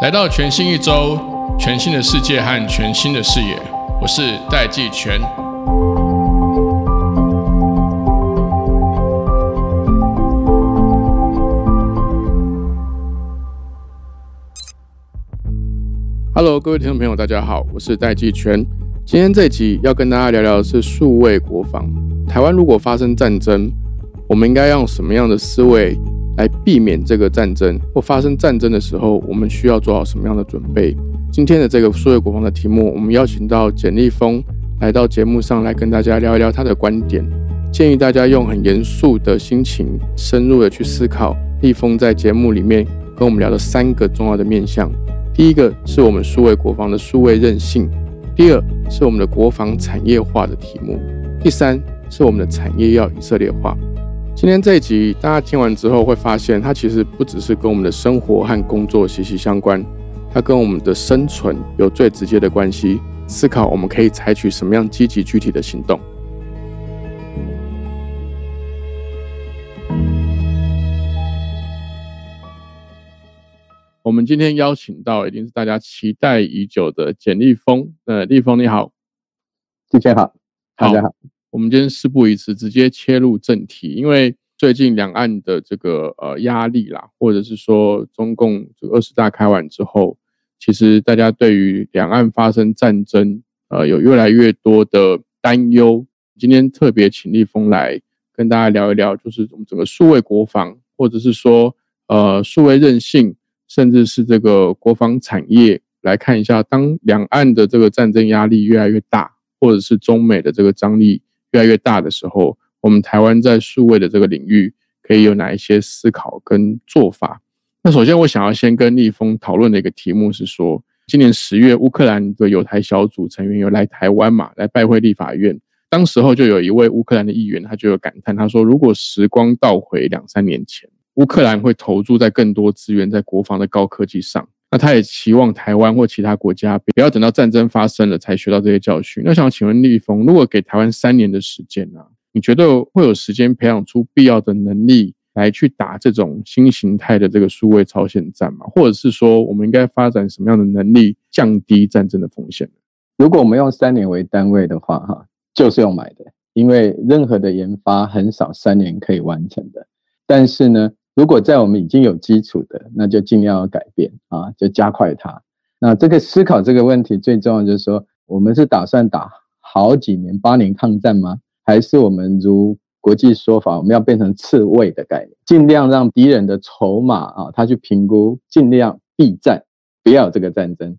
来到全新一周，全新的世界和全新的视野，我是戴季全。Hello，各位听众朋友，大家好，我是戴季全。今天这集要跟大家聊聊的是数位国防。台湾如果发生战争，我们应该用什么样的思维来避免这个战争？或发生战争的时候，我们需要做好什么样的准备？今天的这个数位国防的题目，我们邀请到简立峰来到节目上来跟大家聊一聊他的观点，建议大家用很严肃的心情，深入的去思考立峰在节目里面跟我们聊的三个重要的面向。第一个是我们数位国防的数位韧性，第二是我们的国防产业化的题目，第三是我们的产业要以色列化。今天这一集大家听完之后会发现，它其实不只是跟我们的生活和工作息息相关，它跟我们的生存有最直接的关系。思考我们可以采取什么样积极具体的行动。我们今天邀请到，一定是大家期待已久的简立峰。呃，立峰你好，主持好，大家好。我们今天事不宜迟，直接切入正题。因为最近两岸的这个呃压力啦，或者是说中共这个二十大开完之后，其实大家对于两岸发生战争，呃，有越来越多的担忧。今天特别请立峰来跟大家聊一聊，就是我们整个数位国防，或者是说呃数位韧性。甚至是这个国防产业来看一下，当两岸的这个战争压力越来越大，或者是中美的这个张力越来越大的时候，我们台湾在数位的这个领域可以有哪一些思考跟做法？那首先我想要先跟立峰讨论的一个题目是说，今年十月乌克兰的有台小组成员有来台湾嘛，来拜会立法院，当时候就有一位乌克兰的议员，他就有感叹，他说如果时光倒回两三年前。乌克兰会投注在更多资源在国防的高科技上，那他也期望台湾或其他国家不要等到战争发生了才学到这些教训。那想请问立峰，如果给台湾三年的时间呢？你觉得会有时间培养出必要的能力来去打这种新形态的这个数位朝鲜战吗？或者是说，我们应该发展什么样的能力降低战争的风险？如果我们用三年为单位的话，哈，就是用买的，因为任何的研发很少三年可以完成的。但是呢？如果在我们已经有基础的，那就尽量要改变啊，就加快它。那这个思考这个问题最重要就是说，我们是打算打好几年八年抗战吗？还是我们如国际说法，我们要变成刺猬的概念，尽量让敌人的筹码啊，他去评估，尽量避战，不要有这个战争。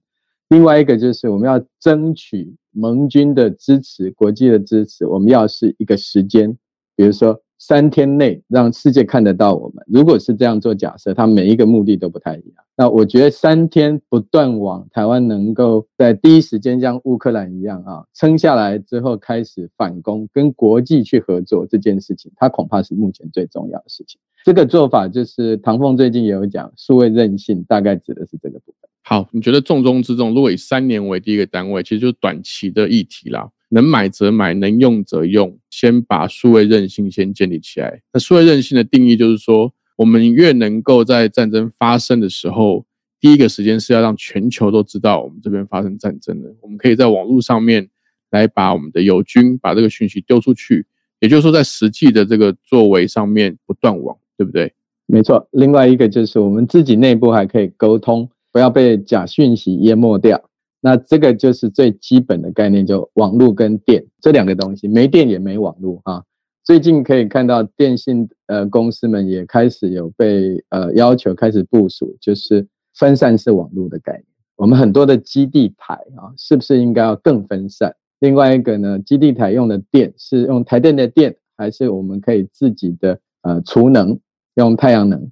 另外一个就是我们要争取盟军的支持，国际的支持，我们要是一个时间，比如说。三天内让世界看得到我们，如果是这样做假设，它每一个目的都不太一样。那我觉得三天不断往台湾能够在第一时间像乌克兰一样啊撑下来之后开始反攻，跟国际去合作这件事情，它恐怕是目前最重要的事情。这个做法就是唐凤最近也有讲，数位韧性大概指的是这个部分。好，你觉得重中之重，如果以三年为第一个单位，其实就是短期的议题啦。能买则买，能用则用，先把数位韧性先建立起来。那数位韧性的定义就是说，我们越能够在战争发生的时候，第一个时间是要让全球都知道我们这边发生战争了。我们可以在网络上面来把我们的友军把这个讯息丢出去，也就是说，在实际的这个作为上面不断网，对不对？没错。另外一个就是我们自己内部还可以沟通，不要被假讯息淹没掉。那这个就是最基本的概念，就网络跟电这两个东西，没电也没网络啊。最近可以看到电信呃公司们也开始有被呃要求开始部署，就是分散式网络的概念。我们很多的基地台啊，是不是应该要更分散？另外一个呢，基地台用的电是用台电的电，还是我们可以自己的呃储能用太阳能？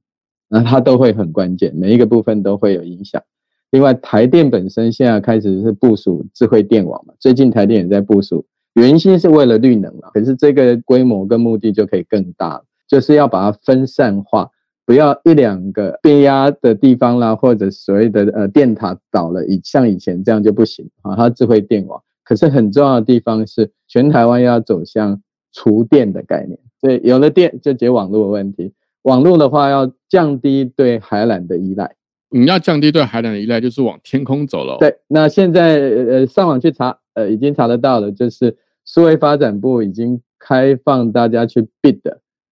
那它都会很关键，每一个部分都会有影响。另外，台电本身现在开始是部署智慧电网嘛？最近台电也在部署，原先是为了绿能嘛，可是这个规模跟目的就可以更大，就是要把它分散化，不要一两个变压的地方啦，或者所谓的呃电塔倒了，以像以前这样就不行啊。它智慧电网，可是很重要的地方是，全台湾要走向厨电的概念。所以有了电就解网络的问题。网络的话要降低对海缆的依赖。你要降低对海缆的依赖，就是往天空走了。对，那现在呃上网去查，呃已经查得到了，就是数位发展部已经开放大家去 bid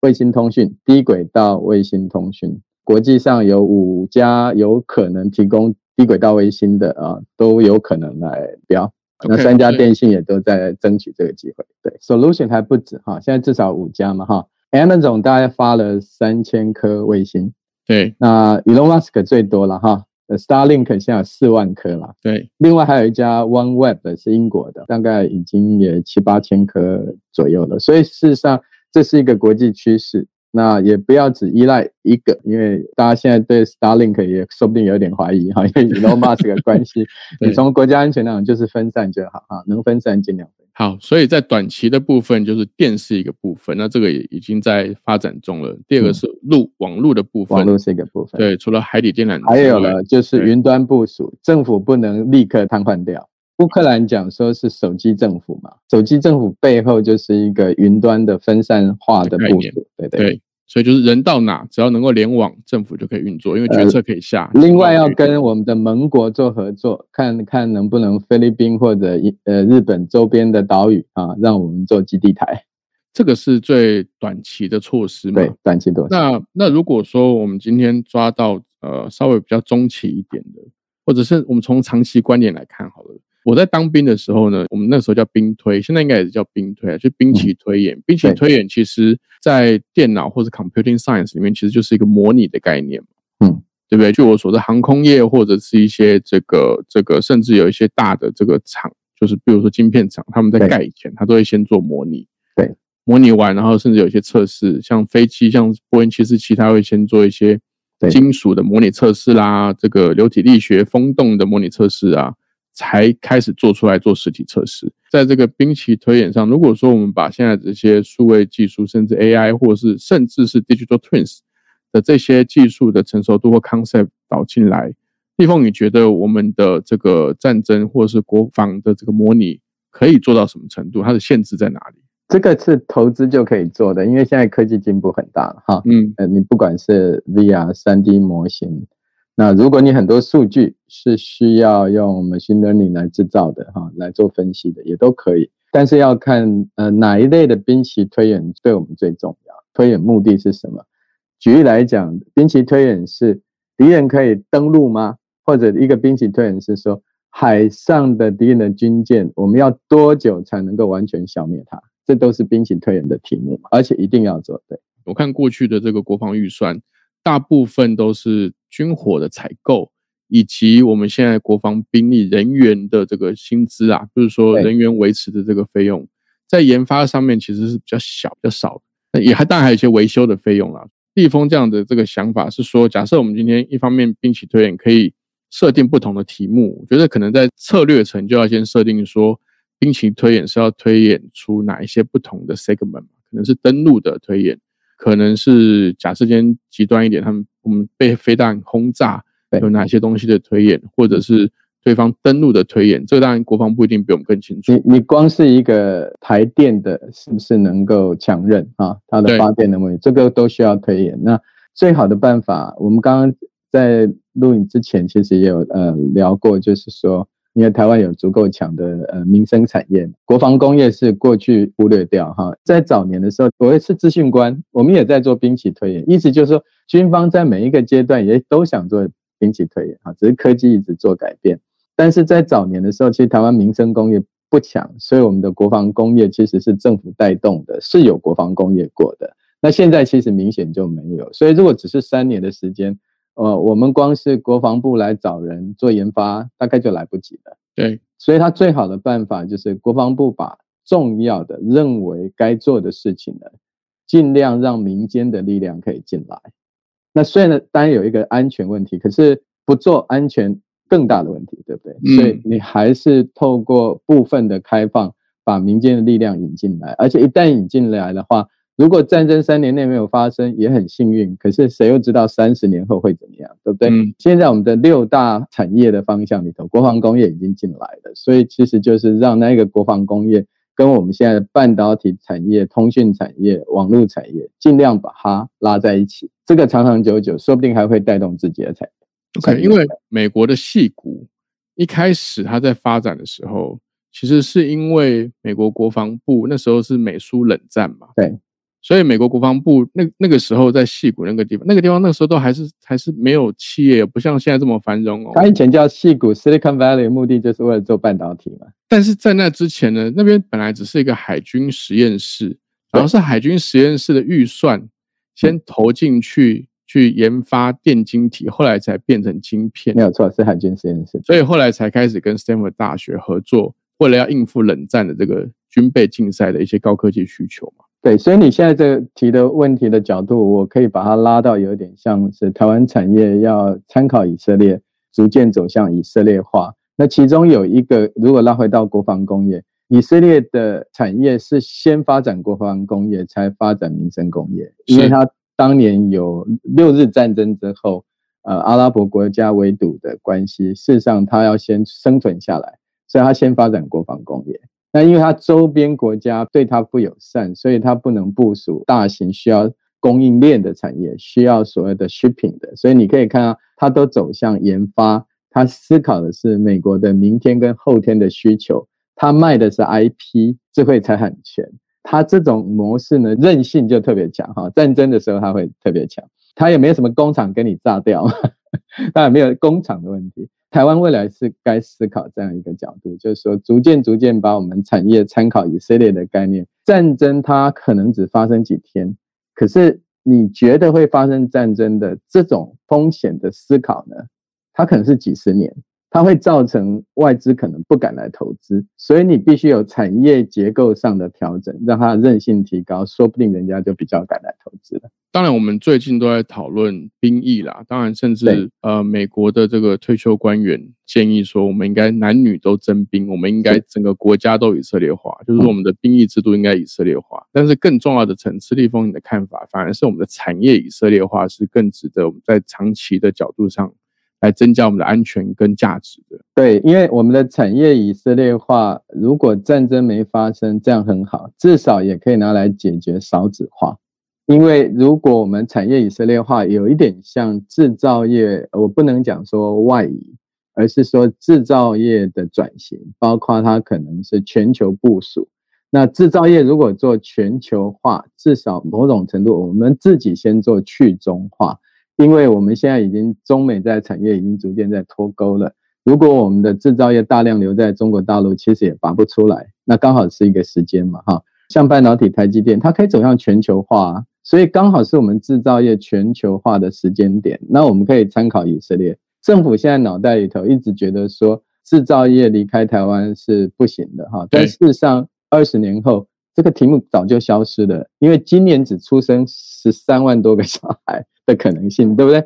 卫星通讯、低轨道卫星通讯。国际上有五家有可能提供低轨道卫星的啊，都有可能来标。那三家电信也都在争取这个机会。对，solution 还不止哈，现在至少五家嘛哈。Amazon 大概发了三千颗卫星。对，那 Elon Musk 最多了哈，Starlink 现在有四万颗了。对，另外还有一家 OneWeb 是英国的，大概已经也七八千颗左右了。所以事实上这是一个国际趋势。那也不要只依赖一个，因为大家现在对 Starlink 也说不定有点怀疑哈，因为 Elon Musk 的关系。你从国家安全上就是分散就好哈，能分散尽量分。好，所以在短期的部分就是电是一个部分，那这个也已经在发展中了。第二个是路网络的部分，网络是一个部分。对，除了海底电缆，还有了就是云端部署，政府不能立刻瘫痪掉。乌克兰讲说是手机政府嘛，手机政府背后就是一个云端的分散化的部署，对对。所以就是人到哪，只要能够联网，政府就可以运作，因为决策可以下。另外要跟我们的盟国做合作，看看能不能菲律宾或者呃日本周边的岛屿啊，让我们做基地台。这个是最短期的措施嘛？对，短期多。那那如果说我们今天抓到呃稍微比较中期一点的，或者是我们从长期观点来看好了。我在当兵的时候呢，我们那时候叫兵推，现在应该也是叫兵推啊，就兵棋推演。兵棋推演其实，在电脑或者 computing science 里面，其实就是一个模拟的概念嘛，嗯，对不对？据我所知，航空业或者是一些这个这个，甚至有一些大的这个厂，就是比如说晶片厂，他们在盖以前，他都会先做模拟，对，模拟完，然后甚至有一些测试，像飞机，像波音七四七，他会先做一些金属的模拟测试啦，这个流体力学、风洞的模拟测试啊。才开始做出来做实体测试，在这个兵棋推演上，如果说我们把现在这些数位技术，甚至 AI，或是甚至是 digital twins 的这些技术的成熟度或 concept 导进来，立凤，你觉得我们的这个战争或者是国防的这个模拟可以做到什么程度？它的限制在哪里？这个是投资就可以做的，因为现在科技进步很大了哈。嗯，呃，你不管是 VR 三 D 模型。那如果你很多数据是需要用 machine learning 来制造的哈，来做分析的也都可以，但是要看呃哪一类的兵棋推演对我们最重要，推演目的是什么？举例来讲，兵棋推演是敌人可以登陆吗？或者一个兵棋推演是说海上的敌人的军舰，我们要多久才能够完全消灭它？这都是兵棋推演的题目，而且一定要做对。我看过去的这个国防预算。大部分都是军火的采购，以及我们现在国防兵力人员的这个薪资啊，就是说人员维持的这个费用，在研发上面其实是比较小、比较少的，也还当然还有一些维修的费用啦。立峰这样的这个想法是说，假设我们今天一方面兵棋推演可以设定不同的题目，我觉得可能在策略层就要先设定说，兵棋推演是要推演出哪一些不同的 segment，可能是登陆的推演。可能是假设间极端一点，他们我们被飞弹轰炸，有哪些东西的推演，或者是对方登陆的推演，这个当然国防部一定比我们更清楚。你你光是一个台电的，是不是能够强韧啊？它的发电能力，这个都需要推演。那最好的办法，我们刚刚在录影之前其实也有呃聊过，就是说。因为台湾有足够强的呃民生产业，国防工业是过去忽略掉哈。在早年的时候，我也是资讯官，我们也在做兵棋推演，意思就是说，军方在每一个阶段也都想做兵棋推演哈，只是科技一直做改变。但是在早年的时候，其实台湾民生工业不强，所以我们的国防工业其实是政府带动的，是有国防工业过的。那现在其实明显就没有，所以如果只是三年的时间。呃，我们光是国防部来找人做研发，大概就来不及了。对，所以他最好的办法就是国防部把重要的、认为该做的事情呢，尽量让民间的力量可以进来。那虽然当然有一个安全问题，可是不做安全更大的问题，对不对？所以你还是透过部分的开放，把民间的力量引进来，而且一旦引进来的话。如果战争三年内没有发生，也很幸运。可是谁又知道三十年后会怎么样，对不对？现在我们的六大产业的方向里头，国防工业已经进来了，所以其实就是让那个国防工业跟我们现在的半导体产业、通讯产业、网络产业，尽量把它拉在一起。这个长长久久，说不定还会带动自己的产业。OK，因为美国的戏骨一开始它在发展的时候，其实是因为美国国防部那时候是美苏冷战嘛，对，所以美国国防部那那个时候在戏谷那个地方，那个地方那时候都还是还是没有企业，不像现在这么繁荣哦。它以前叫戏谷 （Silicon Valley），目的就是为了做半导体嘛。但是在那之前呢，那边本来只是一个海军实验室，然后是海军实验室的预算先投进去。去研发电晶体，后来才变成晶片。没有错，是海军实验室。所以后来才开始跟 Stanford 大学合作，为了要应付冷战的这个军备竞赛的一些高科技需求嘛。对，所以你现在这个提的问题的角度，我可以把它拉到有点像是台湾产业要参考以色列，逐渐走向以色列化。那其中有一个，如果拉回到国防工业，以色列的产业是先发展国防工业，才发展民生工业，因为它。当年有六日战争之后，呃，阿拉伯国家围堵的关系，事实上他要先生存下来，所以他先发展国防工业。那因为他周边国家对他不友善，所以他不能部署大型需要供应链的产业，需要所谓的 shipping 的。所以你可以看到，他都走向研发，他思考的是美国的明天跟后天的需求，他卖的是 IP 智慧财产权。他这种模式呢，韧性就特别强哈。战争的时候他会特别强，他也没有什么工厂给你炸掉，当然没有工厂的问题。台湾未来是该思考这样一个角度，就是说逐渐逐渐把我们产业参考以色列的概念。战争它可能只发生几天，可是你觉得会发生战争的这种风险的思考呢？它可能是几十年。它会造成外资可能不敢来投资，所以你必须有产业结构上的调整，让它韧性提高，说不定人家就比较敢来投资了。当然，我们最近都在讨论兵役啦，当然，甚至呃，美国的这个退休官员建议说，我们应该男女都征兵，我们应该整个国家都以色列化，就是说我们的兵役制度应该以色列化。但是更重要的层次，立峰你的看法，反而是我们的产业以色列化是更值得我们在长期的角度上。来增加我们的安全跟价值的。对，因为我们的产业以色列化，如果战争没发生，这样很好，至少也可以拿来解决少子化。因为如果我们产业以色列化，有一点像制造业，我不能讲说外移，而是说制造业的转型，包括它可能是全球部署。那制造业如果做全球化，至少某种程度，我们自己先做去中化。因为我们现在已经中美在产业已经逐渐在脱钩了，如果我们的制造业大量留在中国大陆，其实也拔不出来，那刚好是一个时间嘛，哈，像半导体台积电，它可以走向全球化，所以刚好是我们制造业全球化的时间点。那我们可以参考以色列政府现在脑袋里头一直觉得说制造业离开台湾是不行的，哈，但事实上二十年后。这个题目早就消失了，因为今年只出生十三万多个小孩的可能性，对不对？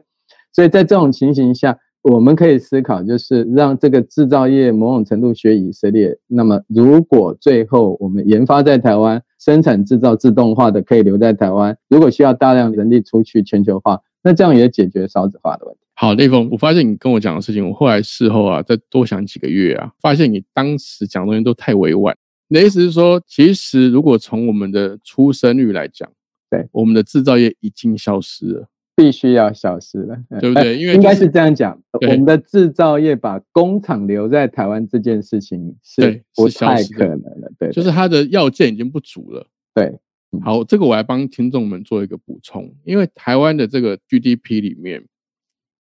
所以在这种情形下，我们可以思考，就是让这个制造业某种程度学以色列。那么，如果最后我们研发在台湾，生产制造自动化的可以留在台湾，如果需要大量人力出去全球化，那这样也解决少子化的问题。好，内峰，我发现你跟我讲的事情，我后来事后啊，再多想几个月啊，发现你当时讲东西都太委婉。你的意思是说，其实如果从我们的出生率来讲，对我们的制造业已经消失了，必须要消失了，对不对？因为应该是这样讲，我们的制造业把工厂留在台湾这件事情是不太可能的，对，就是它的要件已经不足了。对，好，这个我来帮听众们做一个补充，因为台湾的这个 GDP 里面，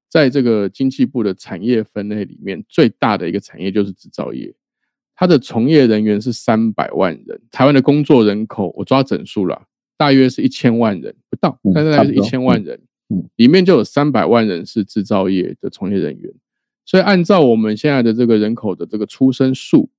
在这个经济部的产业分类里面，最大的一个产业就是制造业。它的从业人员是三百万人，台湾的工作人口我抓整数了，大约是一千万人不到，但是大概是一千万人，里面就有三百万人是制造业的从业人员，所以按照我们现在的这个人口的这个出生数，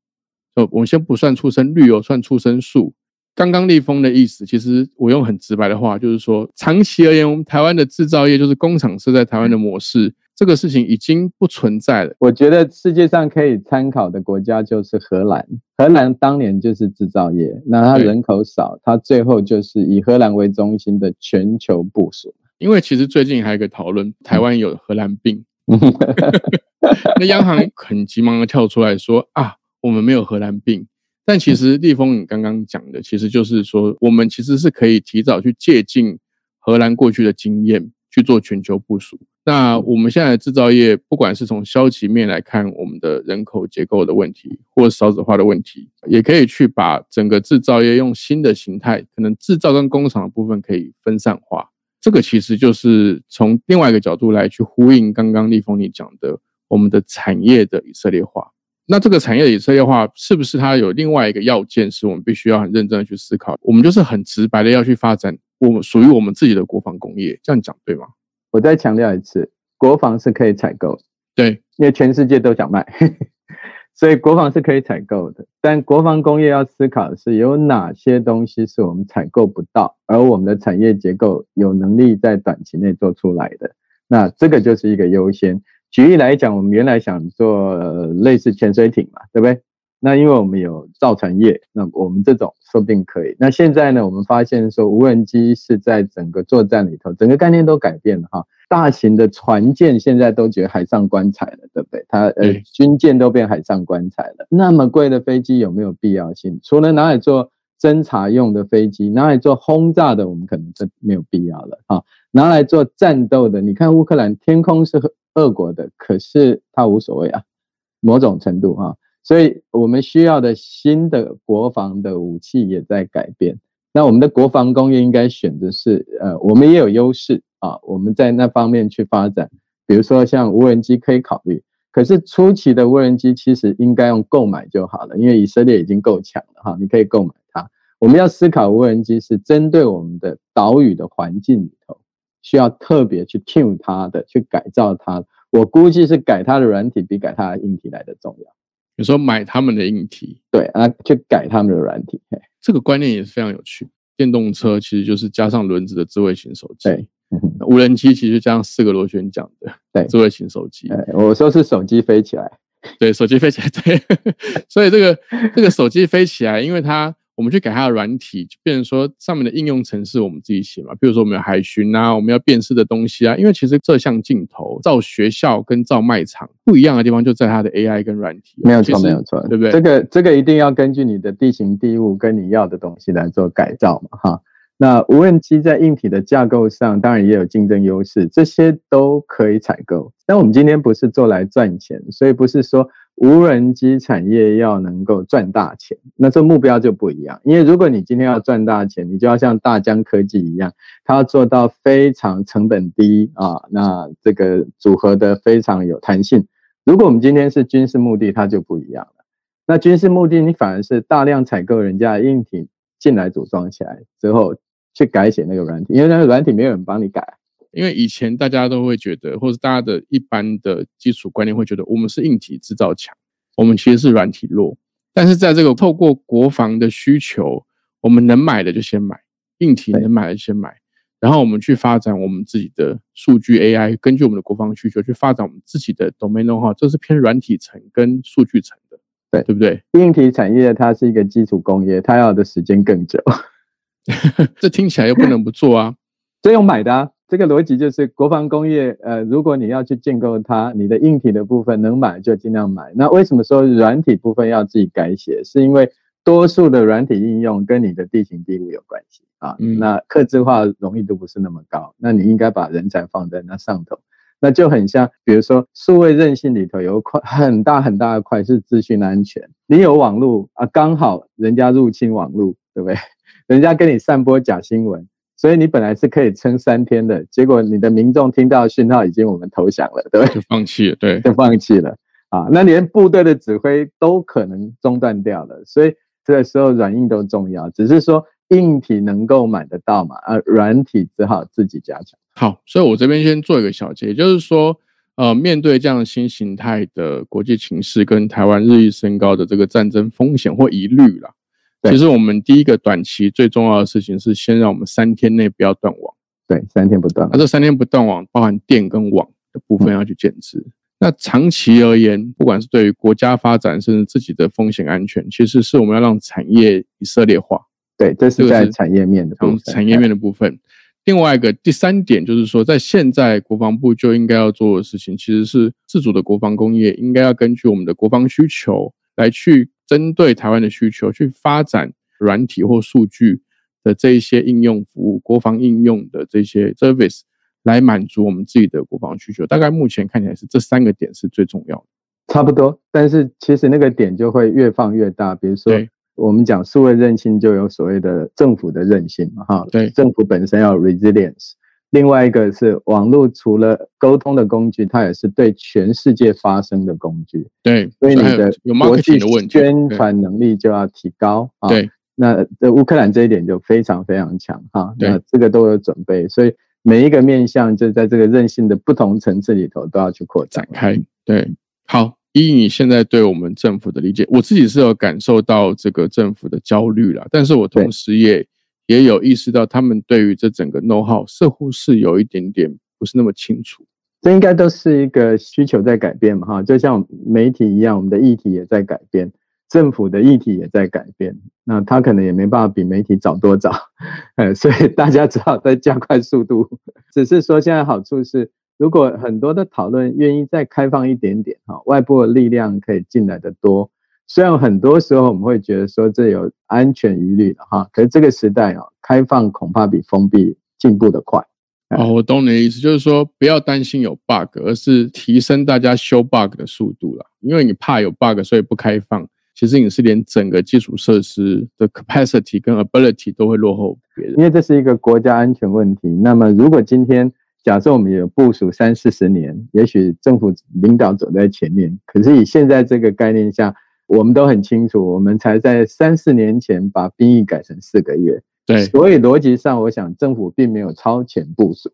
就我们先不算出生率哦，算出生数。刚刚立峰的意思，其实我用很直白的话，就是说，长期而言，我们台湾的制造业就是工厂设在台湾的模式。这个事情已经不存在了。我觉得世界上可以参考的国家就是荷兰。荷兰当年就是制造业，那它人口少，它最后就是以荷兰为中心的全球部署。因为其实最近还有一个讨论，台湾有荷兰病，那央行很急忙的跳出来说啊，我们没有荷兰病。但其实立峰你刚刚讲的，其实就是说，我们其实是可以提早去借鉴荷兰过去的经验去做全球部署。那我们现在的制造业，不管是从消极面来看我们的人口结构的问题，或少子化的问题，也可以去把整个制造业用新的形态，可能制造跟工厂的部分可以分散化。这个其实就是从另外一个角度来去呼应刚刚立峰你讲的我们的产业的以色列化。那这个产业的以色列化是不是它有另外一个要件，是我们必须要很认真的去思考？我们就是很直白的要去发展我们属于我们自己的国防工业，这样讲对吗？我再强调一次，国防是可以采购，对，因为全世界都想卖，所以国防是可以采购的。但国防工业要思考的是有哪些东西是我们采购不到，而我们的产业结构有能力在短期内做出来的，那这个就是一个优先。举例来讲，我们原来想做类似潜水艇嘛，对不对？那因为我们有造船业，那我们这种说不定可以。那现在呢，我们发现说无人机是在整个作战里头，整个概念都改变了哈。大型的船舰现在都觉得海上棺材了，对不对？它呃军舰都变海上棺材了。那么贵的飞机有没有必要性？除了拿来做侦察用的飞机，拿来做轰炸的，我们可能真没有必要了啊。拿来做战斗的，你看乌克兰天空是俄国的，可是它无所谓啊，某种程度啊，所以我们需要的新的国防的武器也在改变。那我们的国防工业应该选的是，呃，我们也有优势啊，我们在那方面去发展，比如说像无人机可以考虑，可是初期的无人机其实应该用购买就好了，因为以色列已经够强了哈，你可以购买它。我们要思考无人机是针对我们的岛屿的环境里头。需要特别去 tune 它的，去改造它。我估计是改它的软体比改它的硬体来的重要。你说买他们的硬体，对啊，去改他们的软体。这个观念也是非常有趣。电动车其实就是加上轮子的智慧型手机。对，无人机其实加上四个螺旋桨的对智慧型手机。我说是手机飞起来，对，手机飞起来，对。所以这个这个手机飞起来，因为它。我们去改它的软体，就变成说上面的应用程式我们自己写嘛。比如说我们有海巡啊，我们要辨识的东西啊。因为其实摄像镜头照学校跟照卖场不一样的地方，就在它的 AI 跟软体。没有错，没有错，对不对？这个这个一定要根据你的地形地物跟你要的东西来做改造嘛，哈。那无人机在硬体的架构上，当然也有竞争优势，这些都可以采购。但我们今天不是做来赚钱，所以不是说无人机产业要能够赚大钱，那这目标就不一样。因为如果你今天要赚大钱，你就要像大疆科技一样，它要做到非常成本低啊，那这个组合的非常有弹性。如果我们今天是军事目的，它就不一样了。那军事目的，你反而是大量采购人家的硬体进来组装起来之后。去改写那个软体，因为那个软体没有人帮你改。因为以前大家都会觉得，或者大家的一般的基础观念会觉得，我们是硬体制造强，我们其实是软体弱。但是在这个透过国防的需求，我们能买的就先买，硬体能买的先买，然后我们去发展我们自己的数据 AI，根据我们的国防需求去发展我们自己的 domain know-how，这是偏软体层跟数据层的，对对不对？硬体产业它是一个基础工业，它要的时间更久。这听起来又不能不做啊！所以用买的啊，这个逻辑就是国防工业。呃，如果你要去建构它，你的硬体的部分能买就尽量买。那为什么说软体部分要自己改写？是因为多数的软体应用跟你的地形地物有关系啊。那刻字化容易度不是那么高，那你应该把人才放在那上头。那就很像，比如说数位韧性里头有一块很大很大的块是资讯安全。你有网络啊，刚好人家入侵网络，对不对？人家跟你散播假新闻，所以你本来是可以撑三天的，结果你的民众听到讯号已经我们投降了，对不对？就放弃了，对，就放弃了啊！那连部队的指挥都可能中断掉了，所以这个时候软硬都重要，只是说硬体能够买得到嘛，啊，软体只好自己加强。好，所以我这边先做一个小结，就是说，呃，面对这样新形态的国际情势跟台湾日益升高的这个战争风险或疑虑了。其实我们第一个短期最重要的事情是，先让我们三天内不要断网。对，三天不断。那这三天不断网，包含电跟网的部分要去建制。那长期而言，不管是对于国家发展，甚至自己的风险安全，其实是我们要让产业以色列化。对，这是在产业面的部分。产业面的部分。另外一个第三点就是说，在现在国防部就应该要做的事情，其实是自主的国防工业应该要根据我们的国防需求来去。针对台湾的需求去发展软体或数据的这一些应用服务、国防应用的这些 service 来满足我们自己的国防需求。大概目前看起来是这三个点是最重要的。差不多，但是其实那个点就会越放越大。比如说，我们讲数位韧性，就有所谓的政府的韧性嘛，哈，对，政府本身要 resilience。另外一个是网络，除了沟通的工具，它也是对全世界发声的工具。对，所以你的国际的宣传能力就要提高啊。对，那乌克兰这一点就非常非常强哈。那这个都有准备，所以每一个面向就在这个韧性的不同层次里头都要去扩展开。对，好。依你现在对我们政府的理解，我自己是有感受到这个政府的焦虑了，但是我同时也也有意识到，他们对于这整个 know how 似乎是有一点点不是那么清楚。这应该都是一个需求在改变嘛，哈，就像媒体一样，我们的议题也在改变，政府的议题也在改变，那他可能也没办法比媒体早多早，呃，所以大家只好再加快速度。只是说现在好处是。如果很多的讨论愿意再开放一点点，哈，外部的力量可以进来的多。虽然很多时候我们会觉得说这有安全疑虑的哈，可是这个时代啊，开放恐怕比封闭进步的快。哦，我懂你的意思，就是说不要担心有 bug，而是提升大家修 bug 的速度了。因为你怕有 bug，所以不开放。其实你是连整个基础设施的 capacity 跟 ability 都会落后别人。因为这是一个国家安全问题。那么如果今天假设我们有部署三四十年，也许政府领导走在前面，可是以现在这个概念下，我们都很清楚，我们才在三四年前把兵役改成四个月。对，所以逻辑上，我想政府并没有超前部署，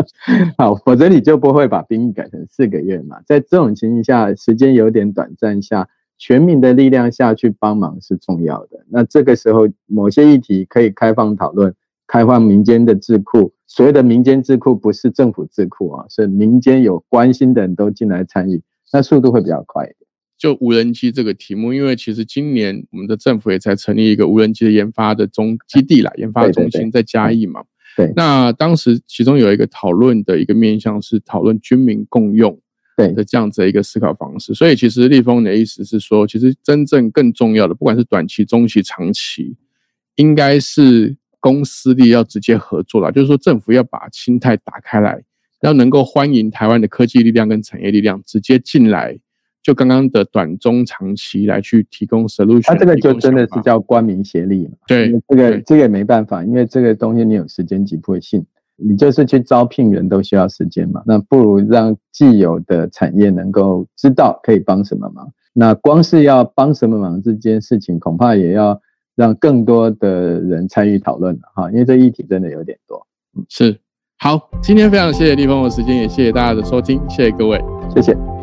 好，否则你就不会把兵役改成四个月嘛。在这种情形下，时间有点短暂下，全民的力量下去帮忙是重要的。那这个时候，某些议题可以开放讨论。开放民间的智库，所谓的民间智库不是政府智库啊，是民间有关心的人都进来参与，那速度会比较快一点。就无人机这个题目，因为其实今年我们的政府也才成立一个无人机的研发的中基地啦，研发中心在嘉义嘛。对。那当时其中有一个讨论的一个面向是讨论军民共用对的这样子的一个思考方式，所以其实立峰的意思是说，其实真正更重要的，不管是短期、中期、长期，应该是。公司力要直接合作啦，就是说政府要把心态打开来，要能够欢迎台湾的科技力量跟产业力量直接进来，就刚刚的短中长期来去提供 solution。它这个就真的是叫官民协力嘛？对，这个这个也没办法，因为这个东西你有时间急迫性，你就是去招聘人都需要时间嘛。那不如让既有的产业能够知道可以帮什么忙。那光是要帮什么忙这件事情，恐怕也要。让更多的人参与讨论哈，因为这议题真的有点多。是，好，今天非常谢谢立峰的时间，也谢谢大家的收听，谢谢各位，谢谢。